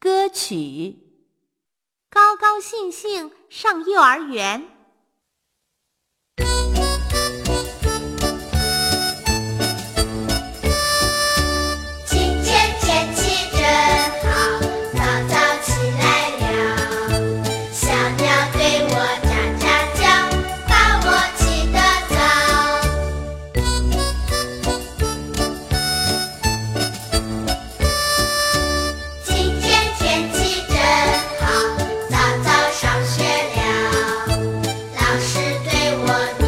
歌曲。高高兴兴上幼儿园。one.